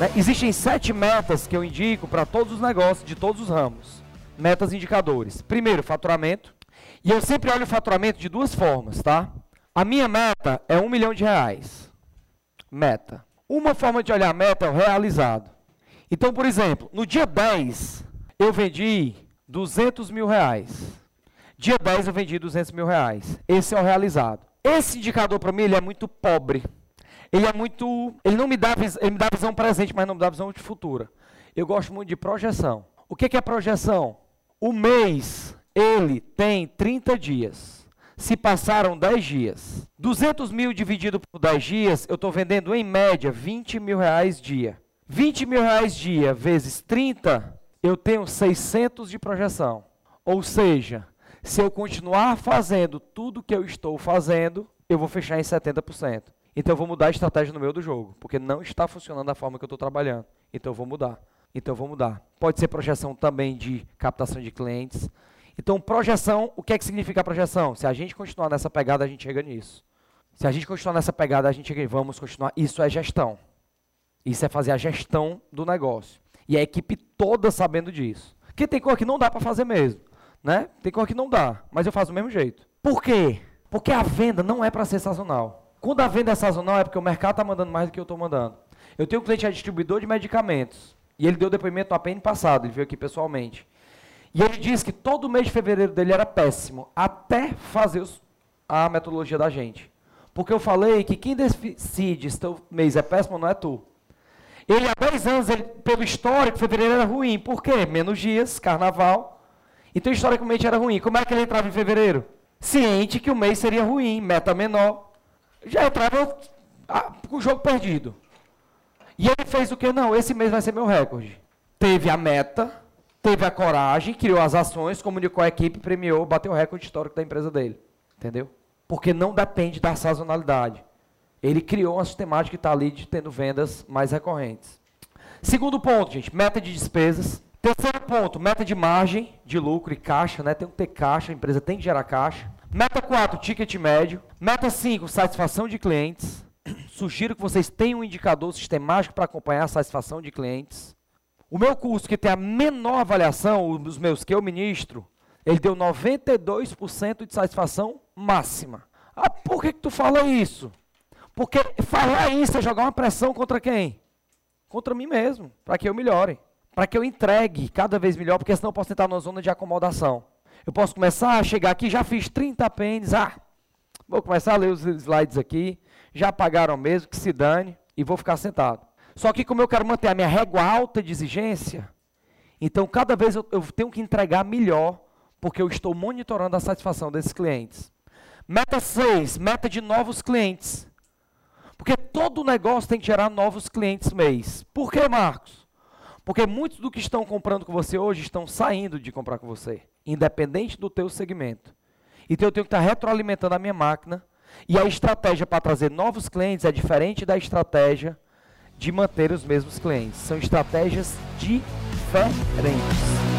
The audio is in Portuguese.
Né? Existem sete metas que eu indico para todos os negócios de todos os ramos. Metas indicadores. Primeiro, faturamento. E eu sempre olho o faturamento de duas formas, tá? A minha meta é um milhão de reais. Meta. Uma forma de olhar a meta é o realizado. Então, por exemplo, no dia 10, eu vendi 200 mil reais. Dia 10 eu vendi 200 mil reais. Esse é o realizado. Esse indicador para mim ele é muito pobre. Ele é muito. Ele não me dá, ele me dá visão presente, mas não me dá visão de futura. Eu gosto muito de projeção. O que, que é projeção? O mês, ele tem 30 dias. Se passaram 10 dias. 200 mil dividido por 10 dias, eu estou vendendo em média 20 mil reais dia. 20 mil reais dia vezes 30, eu tenho 600 de projeção. Ou seja, se eu continuar fazendo tudo que eu estou fazendo, eu vou fechar em 70%. Então eu vou mudar a estratégia no meio do jogo, porque não está funcionando da forma que eu estou trabalhando. Então eu vou mudar. Então eu vou mudar. Pode ser projeção também de captação de clientes. Então projeção, o que é que significa projeção? Se a gente continuar nessa pegada, a gente chega nisso. Se a gente continuar nessa pegada, a gente chega, vamos continuar. Isso é gestão. Isso é fazer a gestão do negócio. E a equipe toda sabendo disso. Porque tem coisa que não dá para fazer mesmo. Né? Tem coisa que não dá, mas eu faço do mesmo jeito. Por quê? Porque a venda não é para ser sazonal. Quando a venda é sazonal é porque o mercado está mandando mais do que eu estou mandando. Eu tenho um cliente que é distribuidor de medicamentos. E ele deu depoimento no APN passado, ele veio aqui pessoalmente. E ele disse que todo mês de fevereiro dele era péssimo, até fazer os, a metodologia da gente. Porque eu falei que quem decide se o mês é péssimo não é tu. Ele, há 10 anos, ele, pelo histórico, fevereiro era ruim. Por quê? Menos dias, carnaval. Então, historicamente, era ruim. Como é que ele entrava em fevereiro? Ciente que o mês seria ruim, meta menor. Já entrava ah, com o jogo perdido. E ele fez o que? Não, esse mês vai ser meu recorde. Teve a meta, teve a coragem, criou as ações, comunicou a equipe, premiou, bateu o recorde histórico da empresa dele. Entendeu? Porque não depende da sazonalidade. Ele criou uma sistemática que está ali de tendo vendas mais recorrentes. Segundo ponto, gente, meta de despesas. Terceiro ponto, meta de margem de lucro e caixa, né? Tem que ter caixa, a empresa tem que gerar caixa. Meta 4, ticket médio. Meta 5, satisfação de clientes. Sugiro que vocês tenham um indicador sistemático para acompanhar a satisfação de clientes. O meu curso, que tem a menor avaliação, os meus que eu ministro, ele deu 92% de satisfação máxima. Ah, por que, que tu fala isso? Porque falar isso é jogar uma pressão contra quem? Contra mim mesmo, para que eu melhore. Para que eu entregue cada vez melhor, porque senão eu posso entrar numa zona de acomodação. Eu posso começar a chegar aqui, já fiz 30 pênis, ah, vou começar a ler os slides aqui, já pagaram mesmo, que se dane, e vou ficar sentado. Só que como eu quero manter a minha régua alta de exigência, então cada vez eu, eu tenho que entregar melhor, porque eu estou monitorando a satisfação desses clientes. Meta 6, meta de novos clientes. Porque todo negócio tem que gerar novos clientes mês. Por que, Marcos? Porque muitos do que estão comprando com você hoje estão saindo de comprar com você, independente do teu segmento. Então eu tenho que estar retroalimentando a minha máquina e a estratégia para trazer novos clientes é diferente da estratégia de manter os mesmos clientes. São estratégias diferentes.